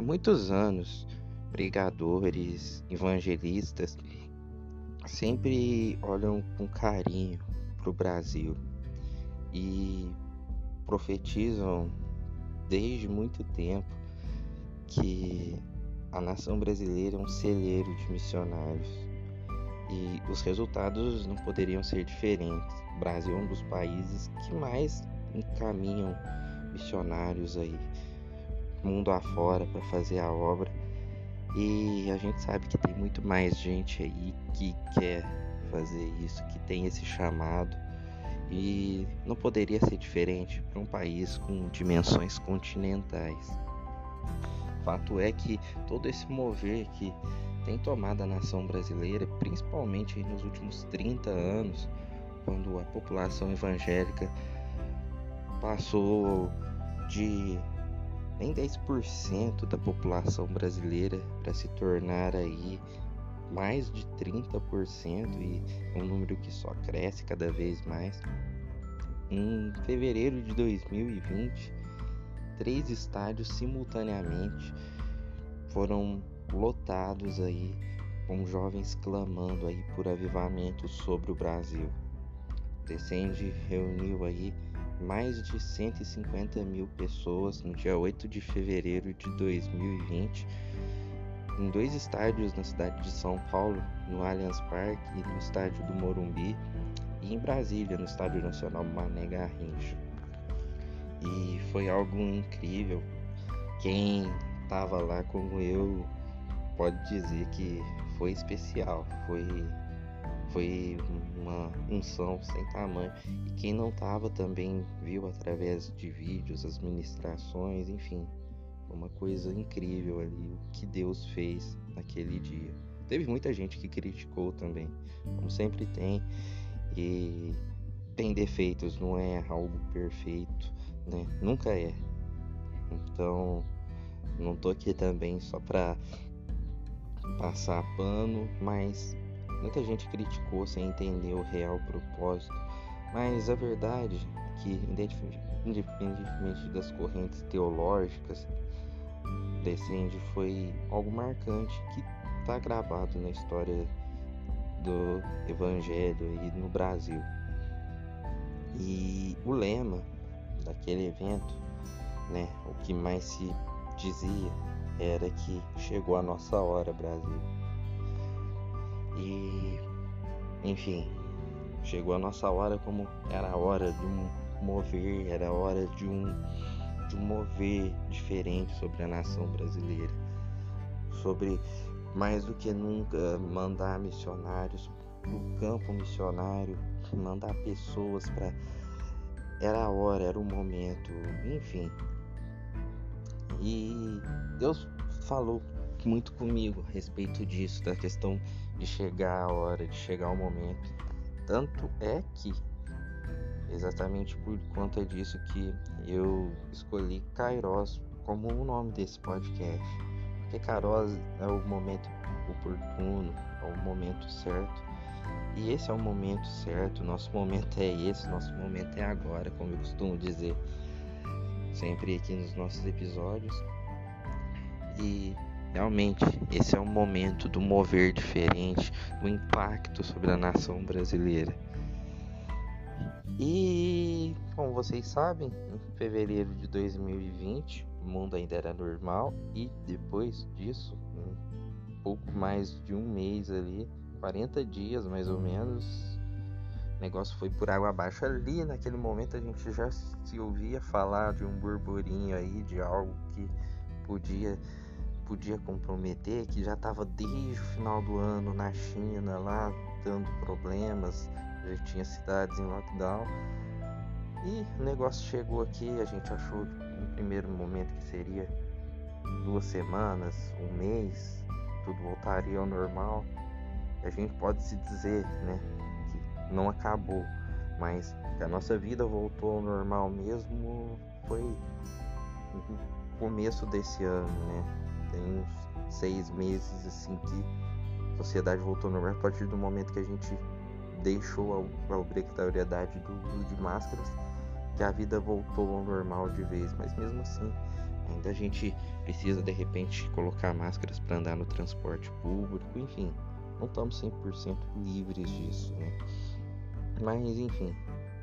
há muitos anos, pregadores, evangelistas sempre olham com carinho para o Brasil e profetizam desde muito tempo que a nação brasileira é um celeiro de missionários e os resultados não poderiam ser diferentes. O Brasil é um dos países que mais encaminham missionários aí mundo afora para fazer a obra e a gente sabe que tem muito mais gente aí que quer fazer isso, que tem esse chamado e não poderia ser diferente para um país com dimensões continentais. Fato é que todo esse mover que tem tomado a nação brasileira, principalmente nos últimos 30 anos, quando a população evangélica passou de nem 10% da população brasileira para se tornar aí mais de 30% e é um número que só cresce cada vez mais. Em fevereiro de 2020, três estádios simultaneamente foram lotados aí com jovens clamando aí por avivamento sobre o Brasil. Descende reuniu aí mais de 150 mil pessoas no dia 8 de fevereiro de 2020 em dois estádios na cidade de São Paulo, no Allianz Parque e no estádio do Morumbi, e em Brasília, no Estádio Nacional Mané Garrincha. E foi algo incrível. Quem estava lá como eu pode dizer que foi especial, foi foi uma unção sem tamanho. E quem não estava também viu através de vídeos, as ministrações, enfim, uma coisa incrível ali o que Deus fez naquele dia. Teve muita gente que criticou também, como sempre tem, e tem defeitos, não é algo perfeito, né? Nunca é. Então, não tô aqui também só para passar pano, mas muita gente criticou sem entender o real propósito. Mas a verdade é que, independentemente das correntes teológicas, Descende foi algo marcante que está gravado na história do Evangelho aí no Brasil. E o lema daquele evento, né, o que mais se dizia era que chegou a nossa hora, Brasil. E, enfim, chegou a nossa hora como era a hora de um mover, era a hora de um de um mover diferente sobre a nação brasileira, sobre mais do que nunca mandar missionários para o campo missionário, mandar pessoas para. Era a hora, era o momento, enfim. E Deus falou muito comigo a respeito disso, da questão de chegar a hora, de chegar o momento. Tanto é que exatamente por conta disso que eu escolhi Kairos como o nome desse podcast. Porque Kairos é o momento oportuno, é o momento certo. E esse é o momento certo, nosso momento é esse, nosso momento é agora, como eu costumo dizer sempre aqui nos nossos episódios. E realmente esse é o momento do mover diferente, do impacto sobre a nação brasileira. E como vocês sabem, em fevereiro de 2020 o mundo ainda era normal e depois disso, um pouco mais de um mês ali, 40 dias mais ou menos, o negócio foi por água abaixo. Ali naquele momento a gente já se ouvia falar de um burburinho aí, de algo que podia podia comprometer, que já estava desde o final do ano na China lá dando problemas, já tinha cidades em lockdown. E o negócio chegou aqui, a gente achou no primeiro momento que seria duas semanas, um mês, tudo voltaria ao normal. A gente pode se dizer, né, que não acabou, mas a nossa vida voltou ao normal mesmo foi no começo desse ano, né? Tem uns seis meses assim que a sociedade voltou ao normal a partir do momento que a gente deixou a, obrigatoriedade do uso de máscaras, que a vida voltou ao normal de vez, mas mesmo assim Ainda a gente precisa de repente colocar máscaras para andar no transporte público, enfim, não estamos 100% livres disso, né? Mas enfim,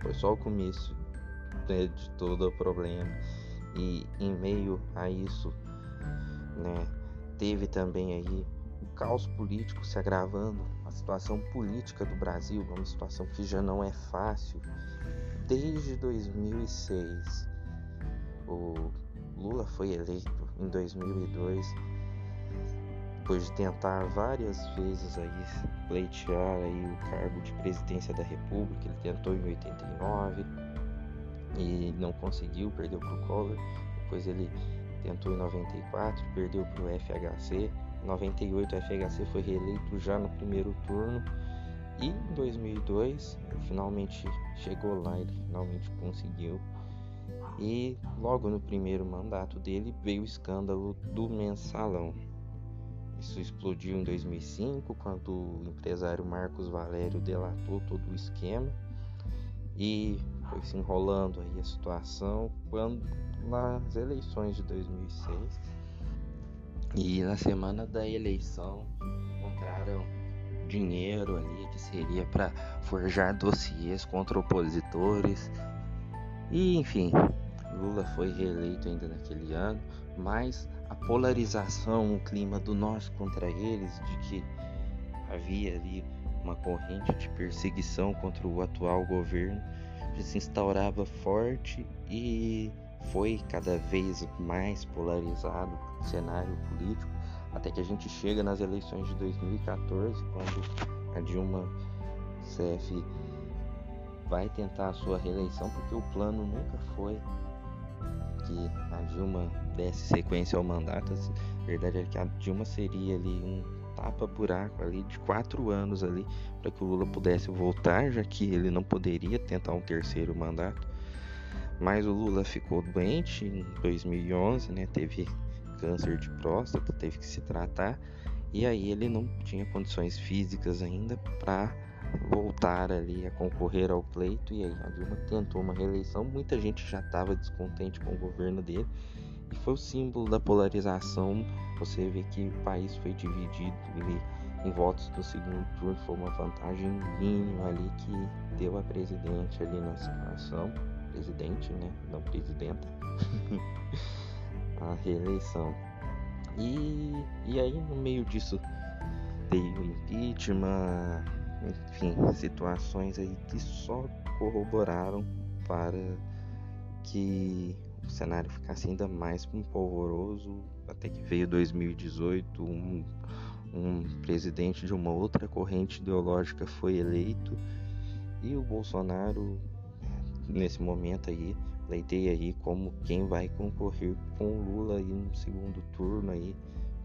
foi só o começo né, de todo o problema. E em meio a isso, né, teve também aí o caos político se agravando, a situação política do Brasil, uma situação que já não é fácil desde 2006. O Lula foi eleito em 2002 depois de tentar várias vezes aí pleitear aí o cargo de presidência da República, ele tentou em 89 e não conseguiu, perdeu para o Collor. Depois ele tentou em 94, perdeu para o FHC. Em 98 o FHC foi reeleito já no primeiro turno e em 2002 finalmente chegou lá, ele finalmente conseguiu. E logo no primeiro mandato dele veio o escândalo do mensalão. Isso explodiu em 2005, quando o empresário Marcos Valério delatou todo o esquema e foi se enrolando aí a situação quando nas eleições de 2006 e na semana da eleição encontraram dinheiro ali que seria para forjar dossiês contra opositores. E enfim Lula foi reeleito ainda naquele ano mas a polarização, o clima do nós contra eles, de que havia ali uma corrente de perseguição contra o atual governo, se instaurava forte e foi cada vez mais polarizado o cenário político, até que a gente chega nas eleições de 2014, quando a Dilma CF vai tentar a sua reeleição, porque o plano nunca foi que a Dilma desse sequência ao mandato. A verdade é que a Dilma seria ali um tapa-buraco ali de quatro anos ali para que o Lula pudesse voltar, já que ele não poderia tentar um terceiro mandato. Mas o Lula ficou doente em 2011, né? Teve câncer de próstata, teve que se tratar e aí ele não tinha condições físicas ainda para voltar ali a concorrer ao pleito e aí a Dilma tentou uma reeleição. Muita gente já estava descontente com o governo dele e foi o símbolo da polarização. Você vê que o país foi dividido em votos do segundo turno, foi uma vantagem mínima ali que deu a presidente ali na situação, presidente, né, não presidenta, a reeleição. E, e aí no meio disso veio impeachment, enfim, situações aí que só corroboraram para que o cenário ficasse ainda mais polvoroso, até que veio 2018, um, um presidente de uma outra corrente ideológica foi eleito e o Bolsonaro nesse momento aí pleiteia aí como quem vai concorrer com o Lula aí no segundo turno aí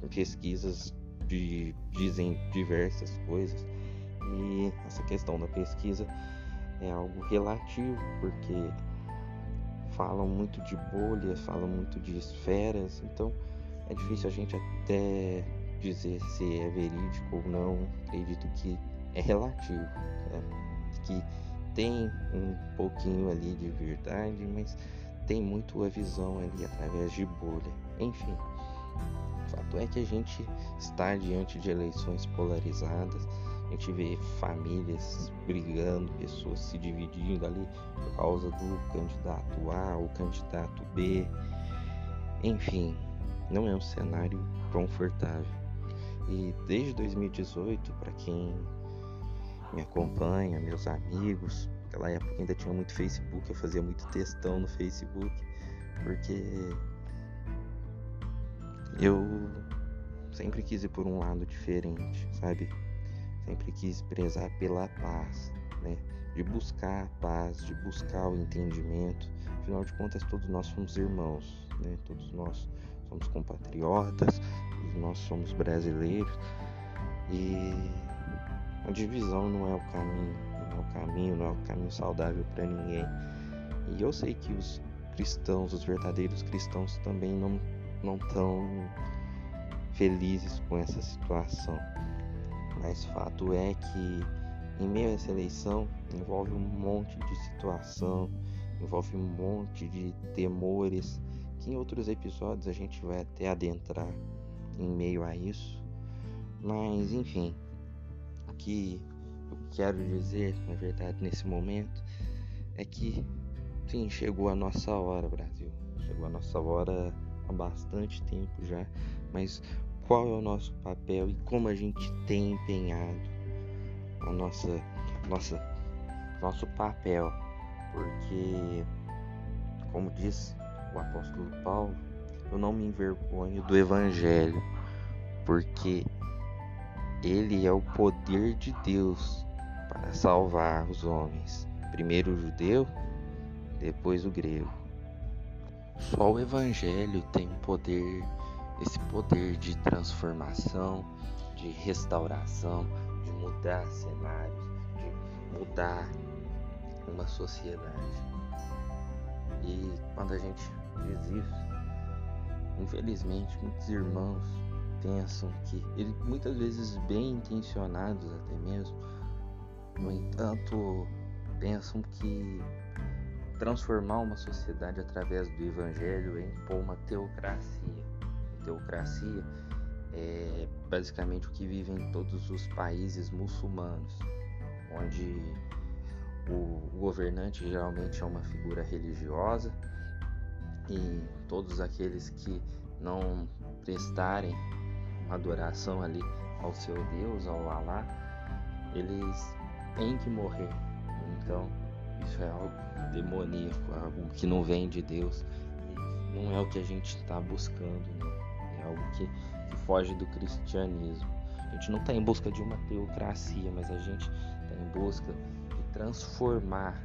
pesquisas de, dizem diversas coisas. E essa questão da pesquisa é algo relativo, porque falam muito de bolhas, falam muito de esferas, então é difícil a gente até dizer se é verídico ou não. Acredito que é relativo, né? que tem um pouquinho ali de verdade, mas tem muito a visão ali através de bolha. Enfim, o fato é que a gente está diante de eleições polarizadas a gente vê famílias brigando, pessoas se dividindo ali por causa do candidato A ou candidato B. Enfim, não é um cenário confortável. E desde 2018, para quem me acompanha, meus amigos, naquela época ainda tinha muito Facebook, eu fazia muito textão no Facebook, porque eu sempre quis ir por um lado diferente, sabe? Sempre quis prezar pela paz, né? de buscar a paz, de buscar o entendimento. Afinal de contas, todos nós somos irmãos, né? todos nós somos compatriotas, todos nós somos brasileiros e a divisão não é o caminho, não é o caminho, não é o caminho saudável para ninguém. E eu sei que os cristãos, os verdadeiros cristãos também não não estão felizes com essa situação. Mas fato é que em meio a essa eleição envolve um monte de situação, envolve um monte de temores que em outros episódios a gente vai até adentrar em meio a isso. Mas enfim, o que eu quero dizer, na verdade, nesse momento é que sim, chegou a nossa hora, Brasil. Chegou a nossa hora há bastante tempo já, mas qual é o nosso papel e como a gente tem empenhado a nossa nossa nosso papel, porque como diz o apóstolo Paulo, eu não me envergonho do evangelho, porque ele é o poder de Deus para salvar os homens, primeiro o judeu, depois o grego. Só o evangelho tem o poder, esse poder de transformação, de restauração, de mudar cenários, de mudar uma sociedade. E quando a gente diz isso, infelizmente muitos irmãos pensam que, ele, muitas vezes bem intencionados até mesmo, no entanto, pensam que transformar uma sociedade através do evangelho impor uma teocracia. Teocracia é basicamente o que vivem em todos os países muçulmanos, onde o governante geralmente é uma figura religiosa e todos aqueles que não prestarem uma adoração ali ao seu Deus, ao Alá, eles têm que morrer. Então, isso é algo demoníaco, algo que não vem de Deus. Não é o que a gente está buscando, né? Algo que, que foge do cristianismo. A gente não está em busca de uma teocracia, mas a gente está em busca de transformar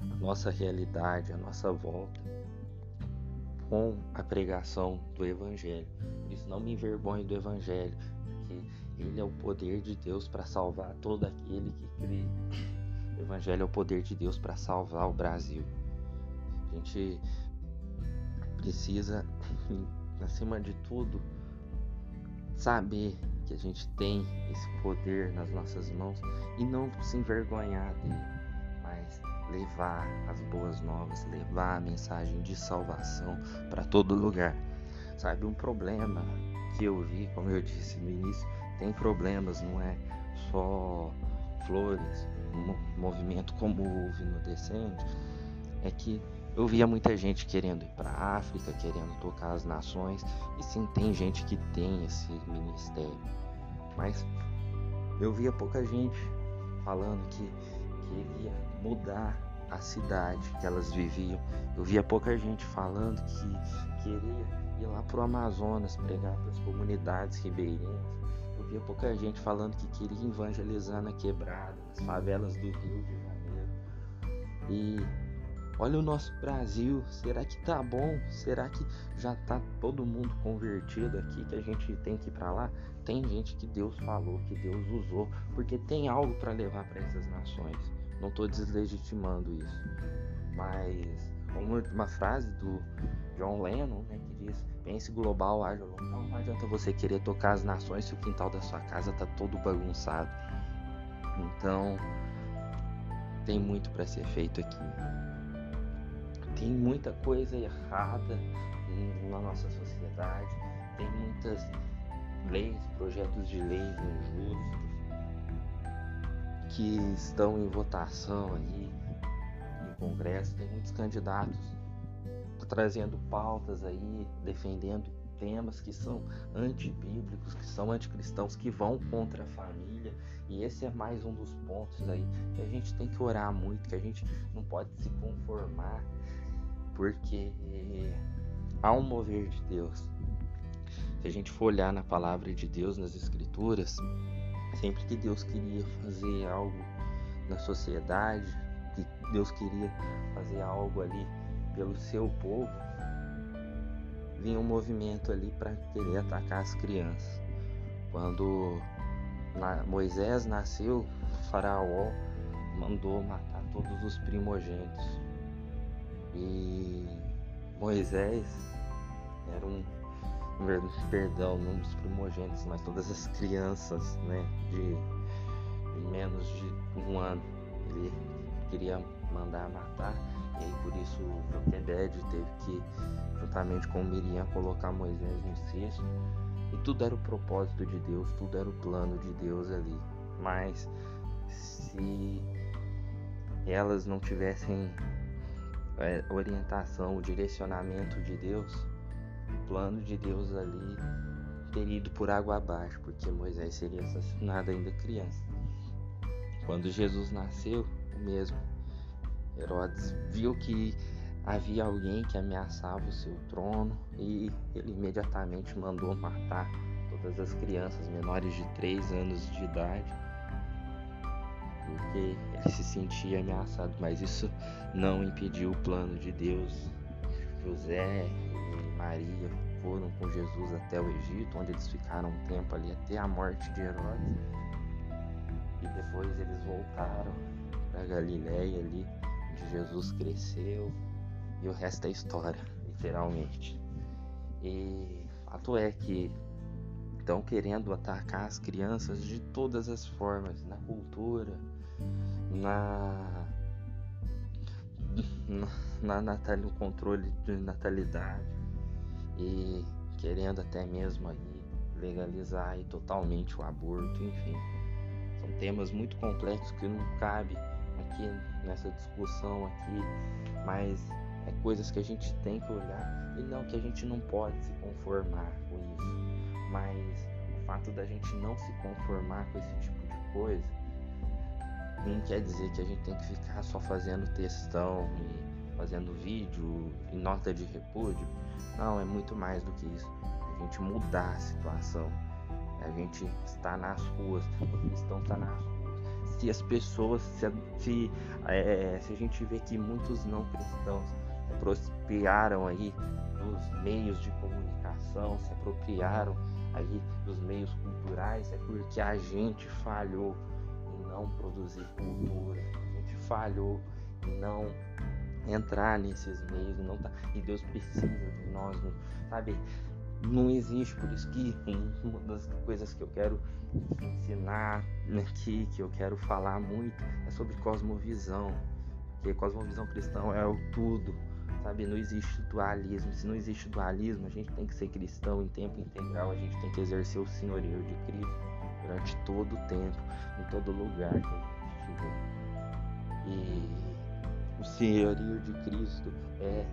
a nossa realidade, a nossa volta com a pregação do Evangelho. Por isso, não me envergonhe do Evangelho, porque ele é o poder de Deus para salvar todo aquele que crê. O Evangelho é o poder de Deus para salvar o Brasil. A gente precisa, acima de tudo, saber que a gente tem esse poder nas nossas mãos e não se envergonhar dele, mas levar as boas novas, levar a mensagem de salvação para todo lugar. Sabe, um problema que eu vi, como eu disse no início, tem problemas, não é só flores, um movimento como houve no Descende, é que eu via muita gente querendo ir para a África, querendo tocar as nações, e sim tem gente que tem esse ministério, mas eu via pouca gente falando que queria mudar a cidade que elas viviam. Eu via pouca gente falando que queria ir lá pro Amazonas pregar para as comunidades ribeirinhas eu via pouca gente falando que queria evangelizar na quebrada, nas favelas do Rio de Janeiro. E olha o nosso Brasil, será que tá bom? Será que já tá todo mundo convertido aqui que a gente tem que ir para lá? Tem gente que Deus falou, que Deus usou, porque tem algo para levar para essas nações. Não estou deslegitimando isso, mas uma, uma frase do John Lennon, né, que diz: pense global, haja local. Não adianta você querer tocar as nações se o quintal da sua casa tá todo bagunçado. Então, tem muito para ser feito aqui. Tem muita coisa errada na nossa sociedade. Tem muitas leis, projetos de leis injustos que estão em votação aí no Congresso. Tem muitos candidatos trazendo pautas aí, defendendo temas que são antibíblicos, que são anticristãos, que vão contra a família. E esse é mais um dos pontos aí que a gente tem que orar muito, que a gente não pode se conformar, porque há um mover de Deus. Se a gente for olhar na palavra de Deus, nas escrituras, sempre que Deus queria fazer algo na sociedade, que Deus queria fazer algo ali pelo seu povo, vinha um movimento ali para querer atacar as crianças. Quando Moisés nasceu, faraó mandou matar todos os primogênitos. E Moisés era um, perdão, não dos primogênitos, mas todas as crianças, né, de, de menos de um ano. Ele queria mandar matar e por isso Joquebed teve que, juntamente com Miriam, colocar Moisés no cesto. E tudo era o propósito de Deus, tudo era o plano de Deus ali. Mas se elas não tivessem é, orientação, o direcionamento de Deus, o plano de Deus ali teria ido por água abaixo, porque Moisés seria assassinado ainda criança. Quando Jesus nasceu, o mesmo. Herodes viu que havia alguém que ameaçava o seu trono e ele imediatamente mandou matar todas as crianças menores de 3 anos de idade porque ele se sentia ameaçado, mas isso não impediu o plano de Deus. José e Maria foram com Jesus até o Egito, onde eles ficaram um tempo ali até a morte de Herodes. E depois eles voltaram para Galiléia ali, onde Jesus cresceu, e o resto é história, literalmente. E fato é que estão querendo atacar as crianças de todas as formas, na cultura, na, na, na no controle de natalidade e querendo até mesmo aí legalizar aí totalmente o aborto, enfim. São temas muito complexos que não cabe aqui nessa discussão aqui, mas é coisas que a gente tem que olhar e não que a gente não pode se conformar com isso, mas o fato da gente não se conformar com esse tipo de coisa não quer dizer que a gente tem que ficar só fazendo textão e fazendo vídeo e nota de repúdio. Não, é muito mais do que isso. A gente mudar a situação. A gente está nas ruas, o cristão está nas ruas. Se as pessoas, se, se, é, se a gente vê que muitos não cristãos se apropriaram aí dos meios de comunicação, se apropriaram aí dos meios culturais, é porque a gente falhou não produzir cultura, a gente falhou em não entrar nesses meios, não tá, e Deus precisa de nós, sabe? Não existe, por isso que uma das coisas que eu quero ensinar aqui, que eu quero falar muito, é sobre cosmovisão, porque cosmovisão cristã é o tudo, sabe? Não existe dualismo. Se não existe dualismo, a gente tem que ser cristão em tempo integral, a gente tem que exercer o senhorio de Cristo durante todo o tempo, em todo lugar que a gente estiver. E o senhorio de Cristo é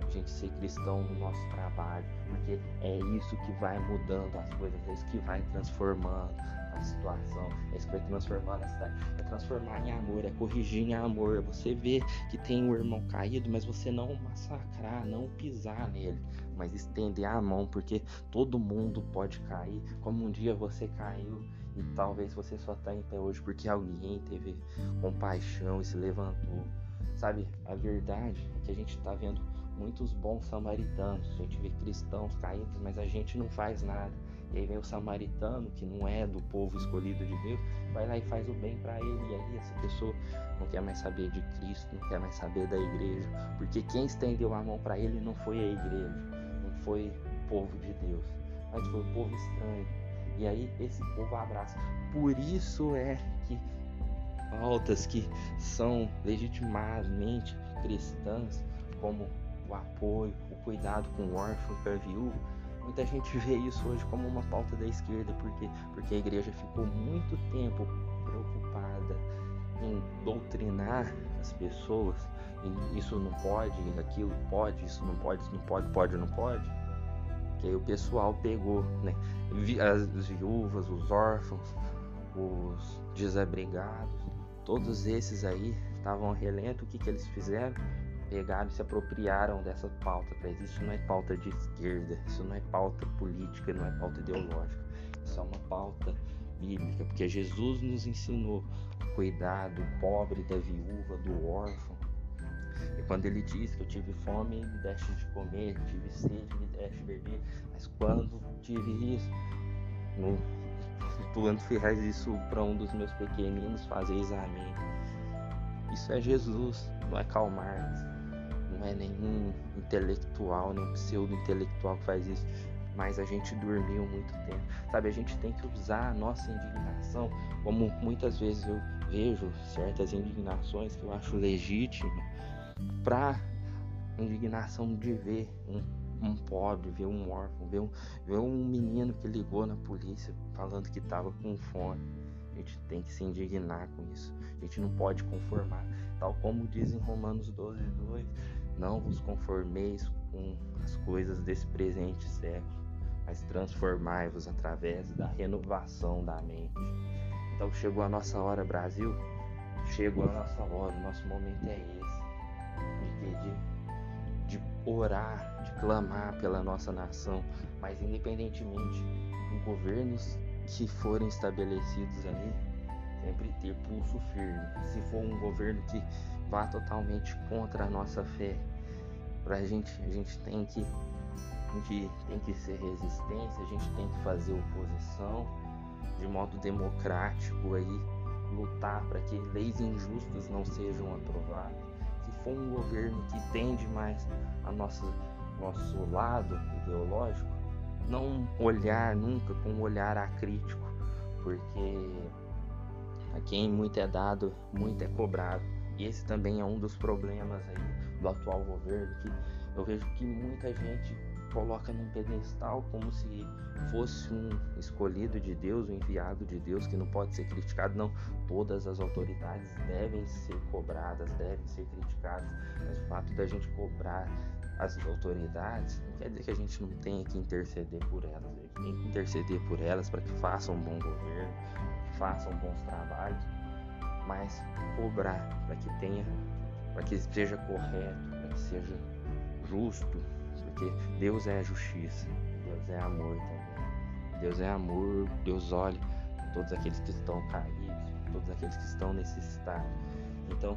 a gente ser cristão no nosso trabalho, porque é isso que vai mudando as coisas, é isso que vai transformando a situação, é isso que vai transformando a cidade, é transformar em amor, é corrigir em amor, você ver que tem um irmão caído, mas você não massacrar, não pisar nele, mas estender a mão, porque todo mundo pode cair, como um dia você caiu e talvez você só está em pé hoje porque alguém teve compaixão e se levantou. Sabe, a verdade é que a gente está vendo muitos bons samaritanos, a gente vê cristãos caídos, mas a gente não faz nada. E aí vem o samaritano, que não é do povo escolhido de Deus, vai lá e faz o bem para ele. E aí essa pessoa não quer mais saber de Cristo, não quer mais saber da igreja, porque quem estendeu a mão para ele não foi a igreja, foi o povo de Deus, mas foi o povo estranho. E aí esse povo abraça. Por isso é que pautas que são legitimamente cristãs, como o apoio, o cuidado com o órfão e com a viúva, muita gente vê isso hoje como uma pauta da esquerda, porque porque a igreja ficou muito tempo preocupada em doutrinar as pessoas isso não pode, aquilo pode, isso não pode, isso não pode, pode, não pode. Que aí o pessoal pegou, né? As viúvas, os órfãos, os desabrigados, todos esses aí estavam relento. O que, que eles fizeram? Pegaram e se apropriaram dessa pauta. Isso não é pauta de esquerda, isso não é pauta política, não é pauta ideológica. Isso é uma pauta bíblica, porque Jesus nos ensinou cuidar do pobre, da viúva, do órfão, e quando ele diz que eu tive fome, me deste de comer, tive sede, me deste de beber. Mas quando tive isso, no, tu faz isso para um dos meus pequeninos, fazeis a mim. Isso é Jesus, não é Karl Marx, não é nenhum intelectual, nem pseudo-intelectual que faz isso. Mas a gente dormiu muito tempo, sabe? A gente tem que usar a nossa indignação, como muitas vezes eu vejo certas indignações que eu acho legítimas para indignação de ver um, um pobre, ver um órfão, ver um, ver um menino que ligou na polícia falando que estava com fome. A gente tem que se indignar com isso. A gente não pode conformar. Tal como diz em Romanos 12, 2, não vos conformeis com as coisas desse presente século, mas transformai-vos através da renovação da mente. Então chegou a nossa hora, Brasil. Chegou a nossa hora, o nosso momento é esse. De, de, de orar, de clamar pela nossa nação, mas independentemente dos governos que forem estabelecidos ali, sempre ter pulso firme. Se for um governo que vá totalmente contra a nossa fé, pra gente, a gente tem que a gente tem que ser resistência, a gente tem que fazer oposição de modo democrático aí, lutar para que leis injustas não sejam aprovadas. Se for um governo que tende mais a nosso, nosso lado ideológico, não olhar nunca com um olhar acrítico, porque a quem muito é dado, muito é cobrado. E esse também é um dos problemas aí do atual governo, que eu vejo que muita gente coloca num pedestal como se fosse um escolhido de Deus, um enviado de Deus que não pode ser criticado. Não, todas as autoridades devem ser cobradas, devem ser criticadas, mas o fato da gente cobrar as autoridades não quer dizer que a gente não tenha que interceder por elas. A gente tem que interceder por elas para que façam um bom governo, façam bons trabalhos, mas cobrar para que tenha, para que seja correto, para que seja justo, porque Deus é justiça, Deus é amor também. Deus é amor, Deus olha todos aqueles que estão caídos, todos aqueles que estão necessitados. Então,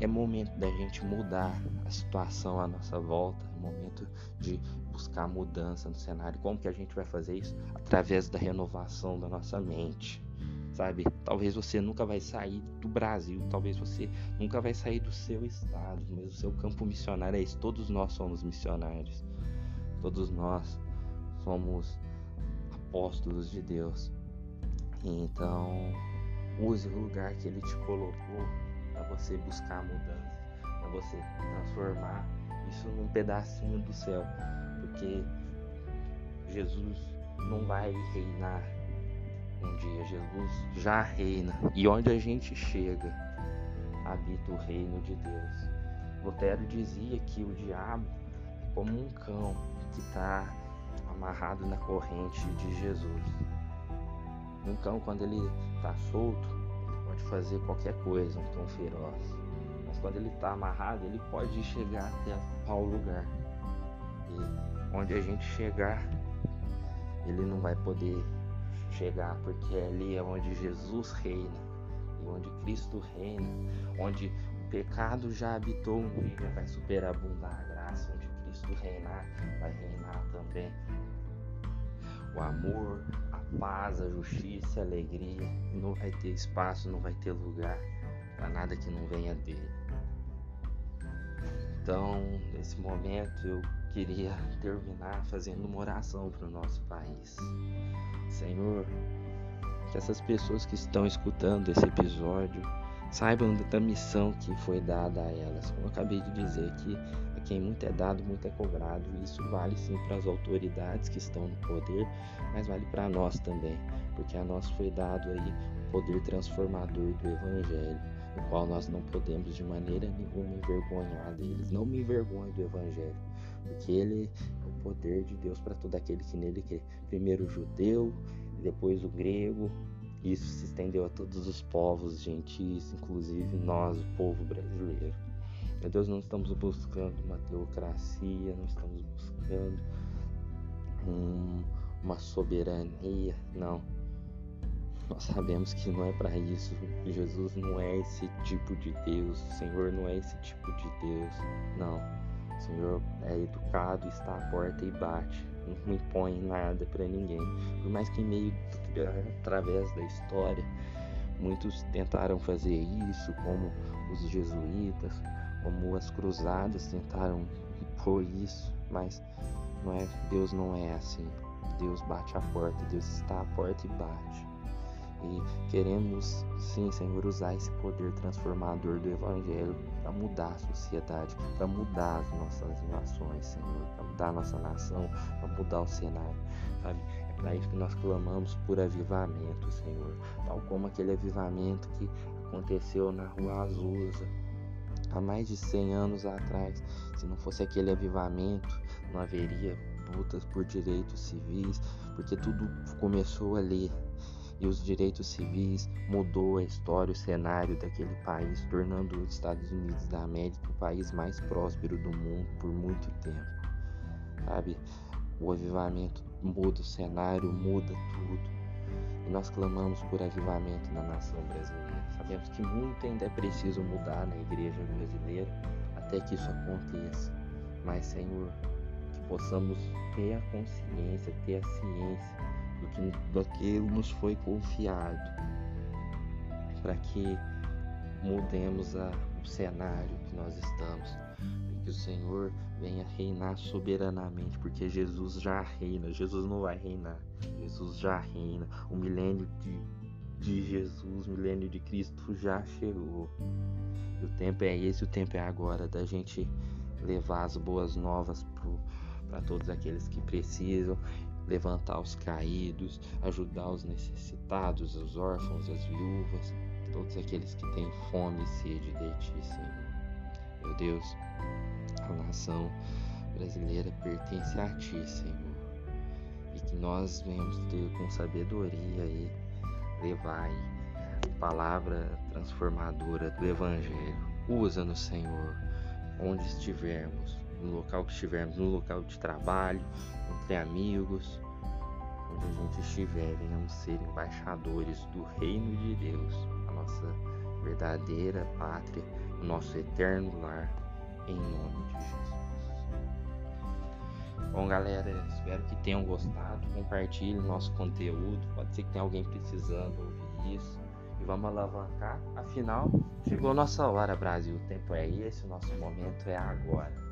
é momento da gente mudar a situação à nossa volta, é momento de buscar mudança no cenário. Como que a gente vai fazer isso? Através da renovação da nossa mente sabe? Talvez você nunca vai sair do Brasil, talvez você nunca vai sair do seu estado, mas o seu campo missionário é isso. Todos nós somos missionários, todos nós somos apóstolos de Deus. Então, use o lugar que Ele te colocou para você buscar mudança, para você transformar isso num pedacinho do céu, porque Jesus não vai reinar um dia Jesus já reina e onde a gente chega, habita o reino de Deus. Lutero dizia que o diabo é como um cão que está amarrado na corrente de Jesus. Um cão, quando ele está solto, pode fazer qualquer coisa, um cão feroz. Mas quando ele está amarrado, ele pode chegar até ao lugar. E onde a gente chegar, ele não vai poder chegar, porque ali é onde Jesus reina, e onde Cristo reina, onde o pecado já habitou um dia, vai superabundar a graça, onde Cristo reinar, vai reinar também. O amor, a paz, a justiça, a alegria, não vai ter espaço, não vai ter lugar para nada que não venha dele. Então, nesse momento, eu queria terminar fazendo uma oração para o nosso país. Senhor, que essas pessoas que estão escutando esse episódio saibam da missão que foi dada a elas. Como eu acabei de dizer que a quem muito é dado, muito é cobrado. Isso vale sim para as autoridades que estão no poder, mas vale para nós também, porque a nós foi dado aí o poder transformador do Evangelho, o qual nós não podemos de maneira nenhuma envergonhar deles. Não me envergonhe do Evangelho, porque ele é o poder de Deus para todo aquele que nele crê. Primeiro o judeu, depois o grego. Isso se estendeu a todos os povos gentis, inclusive nós, o povo brasileiro. Meu Deus, não estamos buscando uma teocracia, não estamos buscando um, uma soberania, não. Nós sabemos que não é para isso. Jesus não é esse tipo de Deus. O Senhor não é esse tipo de Deus. Não. O Senhor é educado, está à porta e bate. Não impõe nada para ninguém. Por mais que meio através da história muitos tentaram fazer isso, como os jesuítas, como as cruzadas tentaram impor isso, mas não é, Deus não é assim. Deus bate a porta, Deus está à porta e bate. E queremos, sim, Senhor, usar esse poder transformador do Evangelho para mudar a sociedade, para mudar as nossas nações, Senhor, para mudar a nossa nação, para mudar o cenário, sabe? É para isso que nós clamamos por avivamento, Senhor, tal como aquele avivamento que aconteceu na Rua Azusa há mais de 100 anos atrás. Se não fosse aquele avivamento, não haveria lutas por direitos civis, porque tudo começou ali. E os direitos civis mudou a história, o cenário daquele país, tornando os Estados Unidos da América o país mais próspero do mundo por muito tempo. Sabe? O avivamento muda o cenário, muda tudo. E nós clamamos por avivamento na nação brasileira. Sabemos que muito ainda é preciso mudar na igreja brasileira até que isso aconteça. Mas, Senhor, possamos ter a consciência, ter a ciência do que, do que nos foi confiado, para que mudemos a, o cenário que nós estamos, para que o Senhor venha reinar soberanamente, porque Jesus já reina, Jesus não vai reinar, Jesus já reina, o milênio de, de Jesus, o milênio de Cristo já chegou. E o tempo é esse, o tempo é agora da gente levar as boas novas para todos aqueles que precisam, levantar os caídos, ajudar os necessitados, os órfãos, as viúvas, todos aqueles que têm fome e sede de ti, Senhor. Meu Deus, a nação brasileira pertence a ti, Senhor. E que nós venhamos ter com sabedoria e levar a palavra transformadora do Evangelho. Usa-nos, Senhor, onde estivermos no local que estivermos, no local de trabalho, entre amigos, onde a gente estiver, venhamos ser embaixadores do reino de Deus, a nossa verdadeira pátria, o nosso eterno lar, em nome de Jesus. Bom, galera, espero que tenham gostado. Compartilhe nosso conteúdo. Pode ser que tenha alguém precisando ouvir isso. E vamos alavancar. Afinal, chegou a nossa hora, Brasil. O tempo é esse, o nosso momento é agora.